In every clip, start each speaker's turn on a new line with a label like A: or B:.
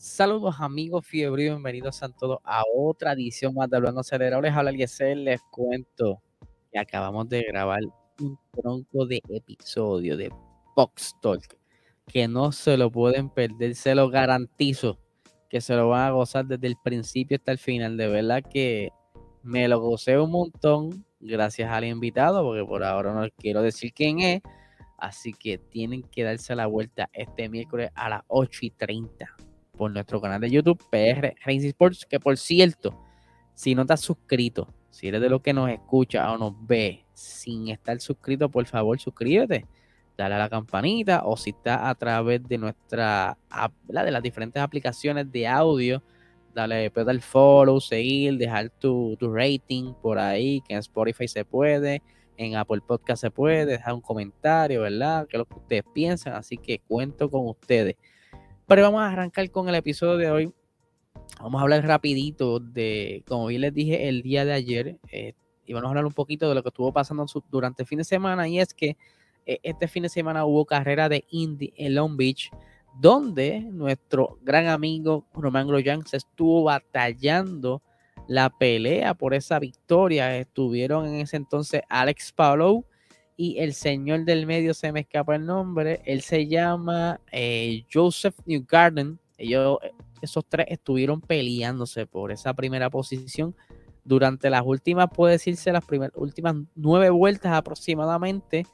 A: Saludos amigos fiebre bienvenidos a todos a otra edición más de Hablando Acelerables. Habla el les cuento que acabamos de grabar un tronco de episodio de Box Talk que no se lo pueden perder, se lo garantizo que se lo van a gozar desde el principio hasta el final. De verdad que me lo gocé un montón gracias al invitado, porque por ahora no quiero decir quién es. Así que tienen que darse la vuelta este miércoles a las 8 y 30 por nuestro canal de YouTube, PR Racing Sports, que por cierto, si no estás suscrito, si eres de los que nos escucha o nos ve sin estar suscrito, por favor suscríbete, dale a la campanita o si estás a través de nuestra, de las diferentes aplicaciones de audio, dale, puedes dar follow, seguir, dejar tu, tu rating por ahí, que en Spotify se puede, en Apple Podcast se puede, dejar un comentario, ¿verdad? Que lo que ustedes piensan, así que cuento con ustedes. Pero vamos a arrancar con el episodio de hoy. Vamos a hablar rapidito de, como bien les dije el día de ayer, eh, y vamos a hablar un poquito de lo que estuvo pasando durante el fin de semana, y es que eh, este fin de semana hubo carrera de Indy en Long Beach, donde nuestro gran amigo Román Grosjean se estuvo batallando la pelea por esa victoria. Estuvieron en ese entonces Alex Palou y el señor del medio se me escapa el nombre. Él se llama eh, Joseph Newgarden. Ellos, esos tres estuvieron peleándose por esa primera posición durante las últimas, puede decirse, las últimas nueve vueltas aproximadamente.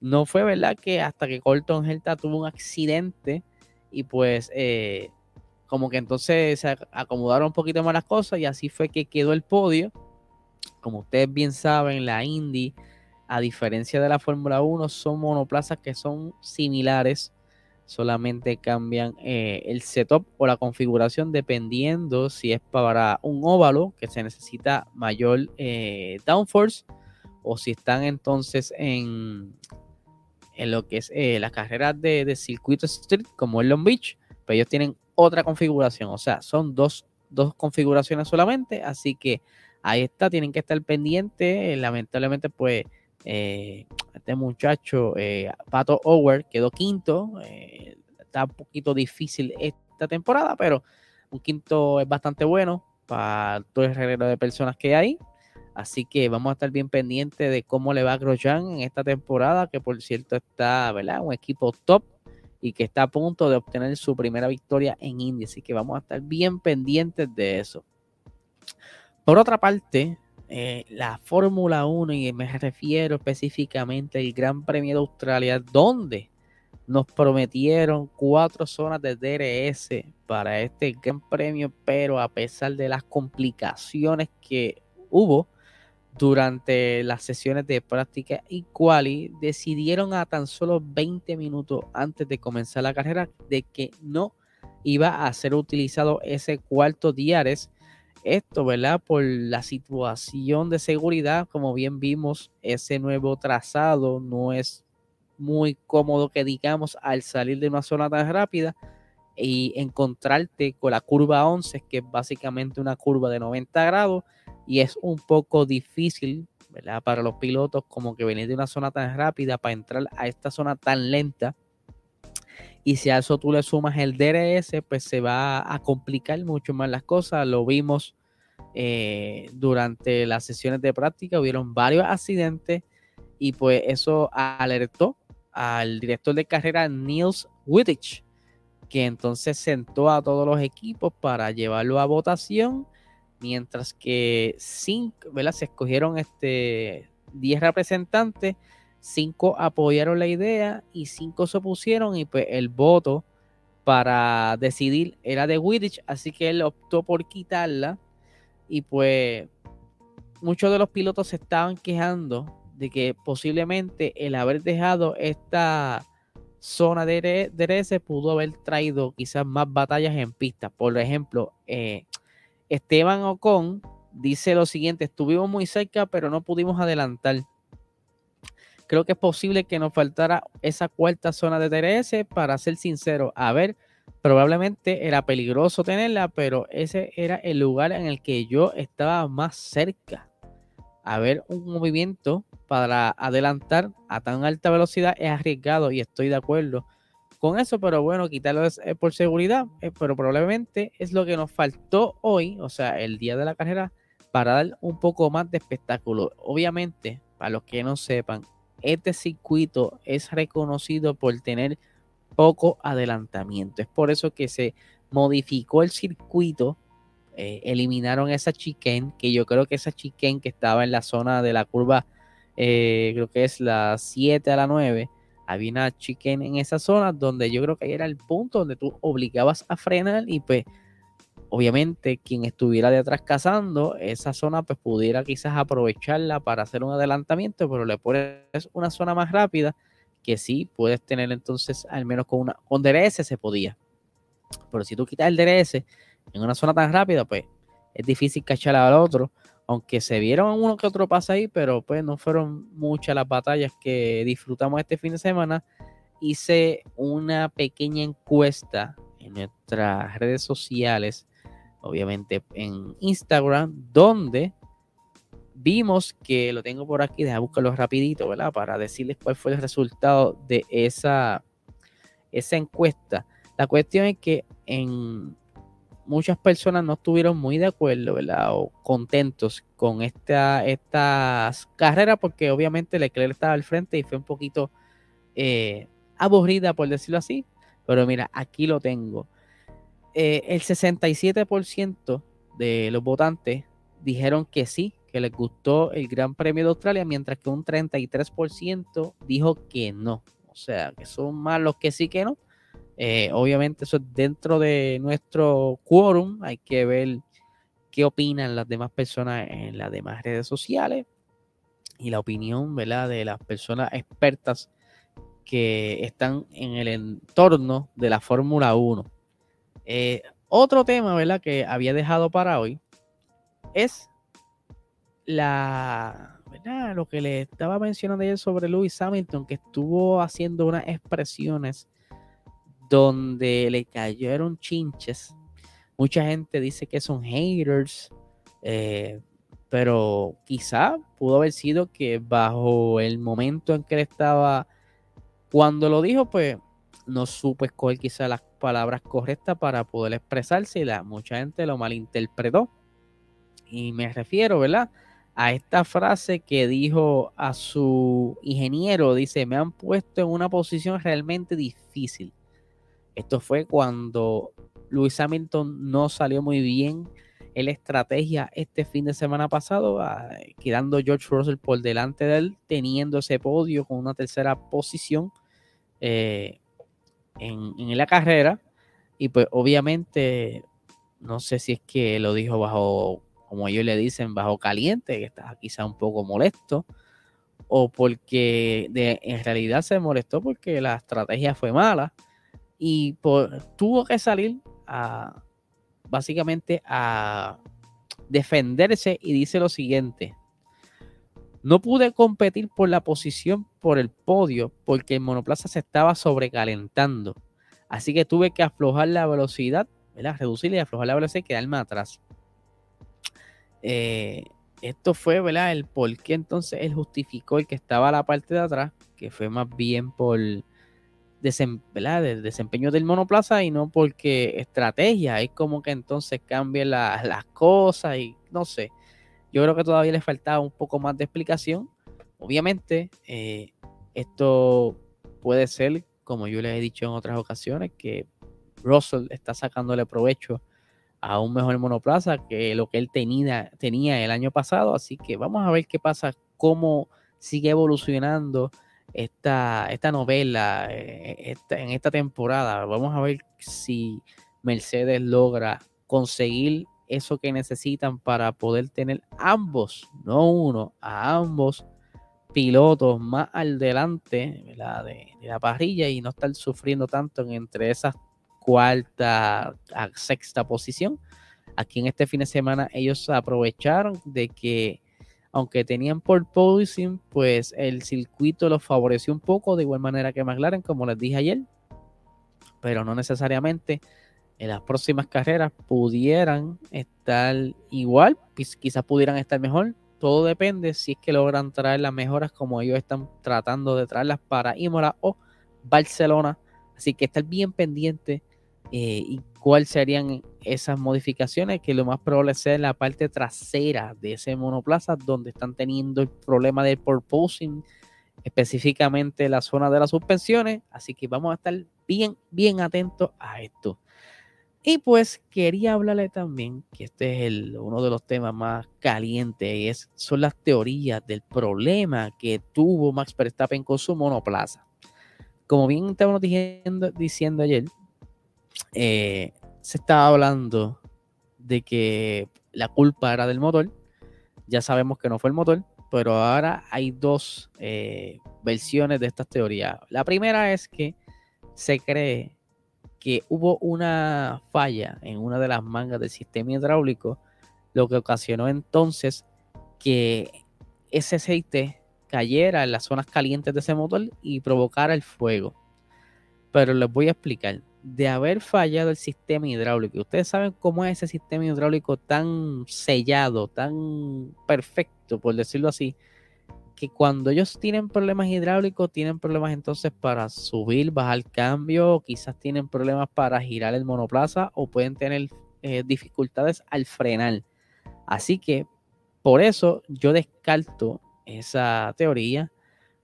A: No fue verdad que hasta que Colton Herta tuvo un accidente y pues eh, como que entonces se acomodaron un poquito más las cosas y así fue que quedó el podio. Como ustedes bien saben, la Indy a diferencia de la Fórmula 1, son monoplazas que son similares, solamente cambian eh, el setup o la configuración dependiendo si es para un óvalo que se necesita mayor eh, downforce o si están entonces en, en lo que es eh, las carreras de, de, circuito street como el Long Beach, pero pues ellos tienen otra configuración, o sea, son dos, dos configuraciones solamente, así que ahí está, tienen que estar pendientes, lamentablemente pues eh, este muchacho, eh, Pato Ower, quedó quinto. Eh, está un poquito difícil esta temporada, pero un quinto es bastante bueno para todo el regreso de personas que hay. Así que vamos a estar bien pendientes de cómo le va a Grosjean en esta temporada, que por cierto está, ¿verdad? Un equipo top y que está a punto de obtener su primera victoria en India. Así que vamos a estar bien pendientes de eso. Por otra parte, eh, la Fórmula 1 y me refiero específicamente al Gran Premio de Australia, donde nos prometieron cuatro zonas de DRS para este Gran Premio, pero a pesar de las complicaciones que hubo durante las sesiones de práctica y quali, decidieron a tan solo 20 minutos antes de comenzar la carrera de que no iba a ser utilizado ese cuarto DRS esto, ¿verdad? Por la situación de seguridad, como bien vimos, ese nuevo trazado no es muy cómodo que digamos al salir de una zona tan rápida y encontrarte con la curva 11, que es básicamente una curva de 90 grados y es un poco difícil, ¿verdad? Para los pilotos como que venir de una zona tan rápida para entrar a esta zona tan lenta. Y si a eso tú le sumas el DRS, pues se va a complicar mucho más las cosas. Lo vimos eh, durante las sesiones de práctica, hubieron varios accidentes y pues eso alertó al director de carrera Niels Wittich, que entonces sentó a todos los equipos para llevarlo a votación, mientras que cinco, ¿verdad? Se escogieron este 10 representantes cinco apoyaron la idea y cinco se opusieron y pues el voto para decidir era de Wittich, así que él optó por quitarla y pues muchos de los pilotos se estaban quejando de que posiblemente el haber dejado esta zona de DRS pudo haber traído quizás más batallas en pista. Por ejemplo, eh, Esteban Ocon dice lo siguiente, estuvimos muy cerca pero no pudimos adelantar creo que es posible que nos faltara esa cuarta zona de DRS, para ser sincero. A ver, probablemente era peligroso tenerla, pero ese era el lugar en el que yo estaba más cerca. A ver, un movimiento para adelantar a tan alta velocidad es arriesgado y estoy de acuerdo. con eso, pero bueno, quitarlo por seguridad, pero probablemente es lo que nos faltó hoy, o sea, el día de la carrera, para dar un poco más de espectáculo. Obviamente, para los que no sepan, este circuito es reconocido por tener poco adelantamiento. Es por eso que se modificó el circuito. Eh, eliminaron esa chicane, que yo creo que esa chicane que estaba en la zona de la curva, eh, creo que es la 7 a la 9, había una chicane en esa zona donde yo creo que ahí era el punto donde tú obligabas a frenar y pues obviamente quien estuviera detrás cazando esa zona pues pudiera quizás aprovecharla para hacer un adelantamiento, pero le pones una zona más rápida que sí puedes tener entonces al menos con una con DRS se podía. Pero si tú quitas el DRS en una zona tan rápida, pues es difícil cachar al otro. Aunque se vieron uno que otro pasa ahí, pero pues no fueron muchas las batallas que disfrutamos este fin de semana. Hice una pequeña encuesta en nuestras redes sociales obviamente en Instagram, donde vimos que lo tengo por aquí, deja buscarlo rapidito, ¿verdad? Para decirles cuál fue el resultado de esa, esa encuesta. La cuestión es que en muchas personas no estuvieron muy de acuerdo. O contentos con esta, estas carreras, porque obviamente Leclerc estaba al frente y fue un poquito eh, aburrida, por decirlo así. Pero mira, aquí lo tengo. Eh, el 67% de los votantes dijeron que sí, que les gustó el Gran Premio de Australia, mientras que un 33% dijo que no. O sea, que son más los que sí que no. Eh, obviamente eso es dentro de nuestro quórum. Hay que ver qué opinan las demás personas en las demás redes sociales y la opinión ¿verdad? de las personas expertas que están en el entorno de la Fórmula 1. Eh, otro tema, ¿verdad? Que había dejado para hoy es la. Lo que le estaba mencionando ayer sobre Lewis Hamilton, que estuvo haciendo unas expresiones donde le cayeron chinches. Mucha gente dice que son haters, eh, pero quizá pudo haber sido que bajo el momento en que él estaba, cuando lo dijo, pues no supo escoger quizá las palabras correctas para poder expresarse y la, mucha gente lo malinterpretó. Y me refiero, ¿verdad? A esta frase que dijo a su ingeniero, dice, me han puesto en una posición realmente difícil. Esto fue cuando Luis Hamilton no salió muy bien en la estrategia este fin de semana pasado, ah, quedando George Russell por delante de él, teniendo ese podio con una tercera posición. Eh, en, la carrera. Y pues obviamente, no sé si es que lo dijo bajo, como ellos le dicen, bajo caliente, que está quizá un poco molesto, o porque de, en realidad se molestó porque la estrategia fue mala y tuvo que salir a básicamente a defenderse y dice lo siguiente. No pude competir por la posición por el podio porque el monoplaza se estaba sobrecalentando. Así que tuve que aflojar la velocidad, ¿verdad? reducirle y aflojar la velocidad y quedarme atrás. Eh, esto fue. El por qué entonces él justificó el que estaba a la parte de atrás, que fue más bien por desempeño del monoplaza y no porque estrategia. Es como que entonces cambien las cosas y no sé. Yo creo que todavía le faltaba un poco más de explicación. Obviamente, eh, esto puede ser, como yo les he dicho en otras ocasiones, que Russell está sacándole provecho a un mejor monoplaza que lo que él tenía, el año pasado. Así que vamos a ver qué pasa, cómo sigue evolucionando esta, esta novela eh, en esta temporada. Vamos a ver si Mercedes logra conseguir eso que necesitan para poder tener ambos, no uno, a ambos pilotos más al delante de, la parrilla y no estar sufriendo tanto entre esa cuarta a sexta posición. Aquí en este fin de semana ellos aprovecharon de que aunque tenían por position, pues el circuito los favoreció un poco, de igual manera que McLaren, como les dije ayer, pero no necesariamente en las próximas carreras pudieran estar igual, quizás pudieran estar mejor. Todo depende si es que logran traer las mejoras como ellos están tratando de traerlas para Imola o Barcelona. Así que estar bien pendiente eh, y cuáles serían esas modificaciones que lo más probable sea en la parte trasera de ese monoplaza donde están teniendo el problema de porposing específicamente la zona de las suspensiones así que vamos a estar bien bien atentos a esto y pues quería hablarle también que este es uno de los temas más calientes es, son las teorías del problema que tuvo Max Verstappen con su monoplaza como bien estábamos diciendo, diciendo ayer eh, se estaba hablando de que la culpa era del motor. Ya sabemos que no fue el motor, pero ahora hay dos eh, versiones de estas teorías. La primera es que se cree que hubo una falla en una de las mangas del sistema hidráulico, lo que ocasionó entonces que ese aceite cayera en las zonas calientes de ese motor y provocara el fuego. Pero les voy a explicar de haber fallado el sistema hidráulico. Ustedes saben cómo es ese sistema hidráulico tan sellado, tan perfecto, por decirlo así, que cuando ellos tienen problemas hidráulicos, tienen problemas entonces para subir, bajar cambio, quizás tienen problemas para girar el monoplaza o pueden tener eh, dificultades al frenar. Así que por eso yo descarto esa teoría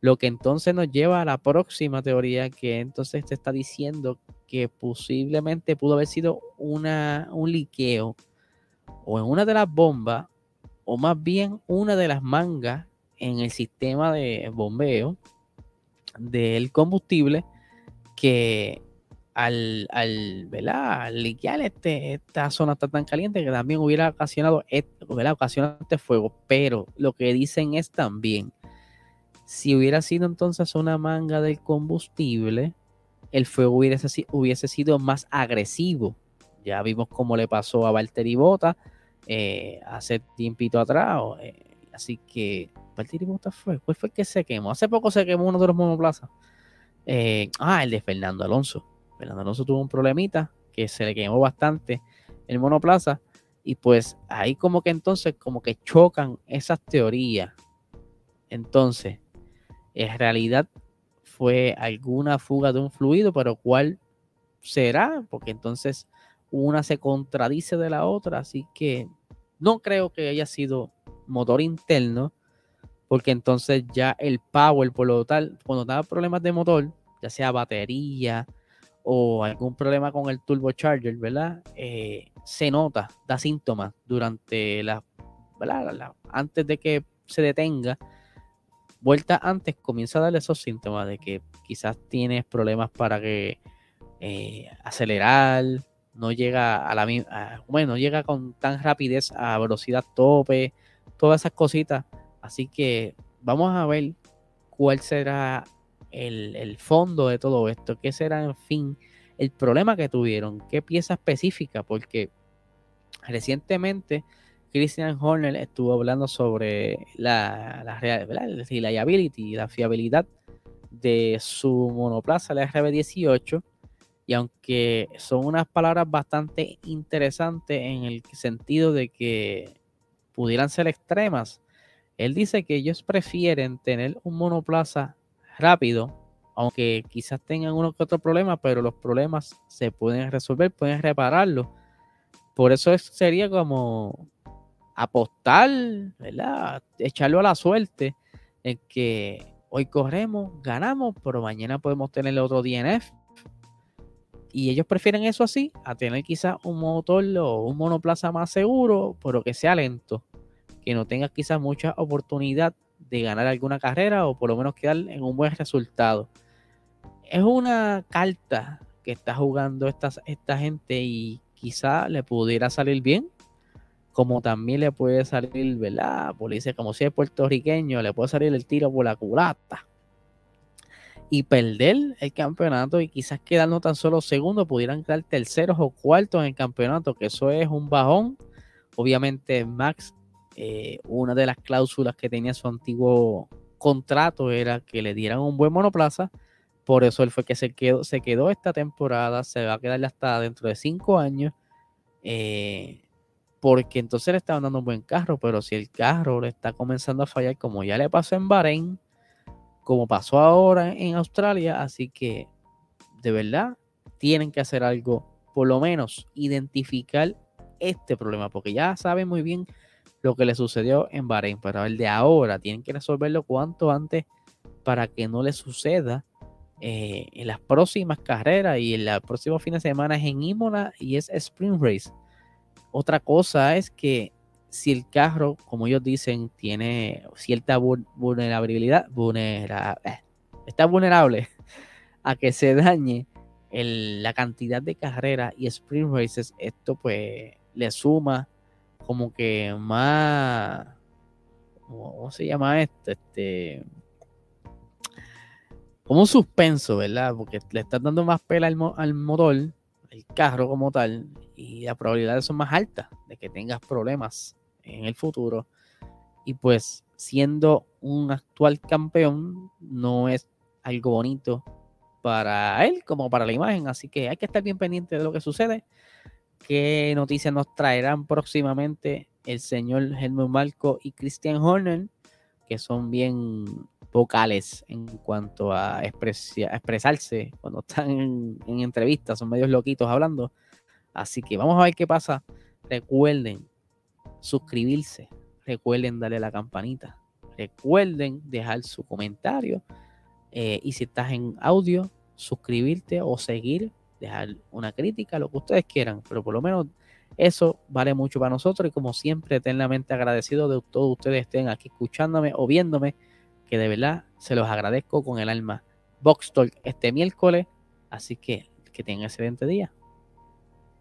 A: lo que entonces nos lleva a la próxima teoría que entonces te está diciendo que posiblemente pudo haber sido una, un liqueo o en una de las bombas o más bien una de las mangas en el sistema de bombeo del combustible que al, al, al liquear este, esta zona está tan caliente que también hubiera ocasionado, ocasionado este fuego. Pero lo que dicen es también si hubiera sido entonces una manga del combustible, el fuego hubiese, hubiese sido más agresivo. Ya vimos cómo le pasó a Valtteri Bota eh, hace tiempito atrás. Eh, así que, Bota fue. ¿Cuál fue el que se quemó? Hace poco se quemó uno de los monoplazas. Eh, ah, el de Fernando Alonso. Fernando Alonso tuvo un problemita que se le quemó bastante el monoplaza. Y pues ahí como que entonces como que chocan esas teorías. Entonces, en realidad fue alguna fuga de un fluido, pero ¿cuál será? Porque entonces una se contradice de la otra, así que no creo que haya sido motor interno, porque entonces ya el power, por lo tal, cuando da problemas de motor, ya sea batería o algún problema con el turbocharger, ¿verdad? Eh, se nota, da síntomas durante la, ¿verdad? antes de que se detenga vuelta antes comienza a darle esos síntomas de que quizás tienes problemas para que eh, acelerar, no llega a la misma, bueno, no llega con tan rapidez a velocidad tope, todas esas cositas. Así que vamos a ver cuál será el, el fondo de todo esto, qué será en fin el problema que tuvieron, qué pieza específica, porque recientemente Christian Horner estuvo hablando sobre la, la, reliability, la fiabilidad de su monoplaza, la RB18. Y aunque son unas palabras bastante interesantes en el sentido de que pudieran ser extremas, él dice que ellos prefieren tener un monoplaza rápido, aunque quizás tengan uno que otro problema, pero los problemas se pueden resolver, pueden repararlos. Por eso sería como apostar, ¿verdad? Echarlo a la suerte en que hoy corremos, ganamos, pero mañana podemos tener otro DNF. Y ellos prefieren eso así a tener quizás un motor o un monoplaza más seguro, pero que sea lento, que no tenga quizás mucha oportunidad de ganar alguna carrera o por lo menos quedar en un buen resultado. Es una carta que está jugando esta, esta gente y quizá le pudiera salir bien como también le puede salir, ¿verdad? Policía, como si es puertorriqueño, le puede salir el tiro por la culata y perder el campeonato y quizás quedar no tan solo segundo, pudieran quedar terceros o cuartos en el campeonato, que eso es un bajón. Obviamente Max, eh, una de las cláusulas que tenía su antiguo contrato era que le dieran un buen monoplaza, por eso él fue que se quedó, se quedó esta temporada, se va a quedar hasta dentro de cinco años. Eh, porque entonces le estaban dando un buen carro, pero si el carro le está comenzando a fallar, como ya le pasó en Bahrein, como pasó ahora en Australia, así que de verdad tienen que hacer algo, por lo menos identificar este problema, porque ya saben muy bien lo que le sucedió en Bahrein, pero el de ahora tienen que resolverlo cuanto antes para que no le suceda eh, en las próximas carreras y en el próximo fin de semana es en Imola y es Spring Race. Otra cosa es que si el carro, como ellos dicen, tiene cierta vulnerabilidad, eh, está vulnerable a que se dañe la cantidad de carreras y sprint races, esto pues le suma como que más, ¿cómo se llama esto? Este, como un suspenso, ¿verdad? Porque le estás dando más pela al, al motor, el carro como tal, y las probabilidades son más altas de que tengas problemas en el futuro. Y pues siendo un actual campeón no es algo bonito para él como para la imagen. Así que hay que estar bien pendiente de lo que sucede. ¿Qué noticias nos traerán próximamente el señor Helmut Marco y Christian Horner? Que son bien vocales en cuanto a, expresarse cuando están en, en entrevistas, son medios loquitos hablando. Así que vamos a ver qué pasa. Recuerden suscribirse, recuerden darle a la campanita, recuerden dejar su comentario eh, y si estás en audio, suscribirte o seguir, dejar una crítica, lo que ustedes quieran, pero por lo menos eso vale mucho para nosotros y como siempre eternamente agradecido de todos ustedes estén aquí escuchándome o viéndome, que de verdad se los agradezco con el alma. Box Talk este miércoles, así que que tengan excelente día.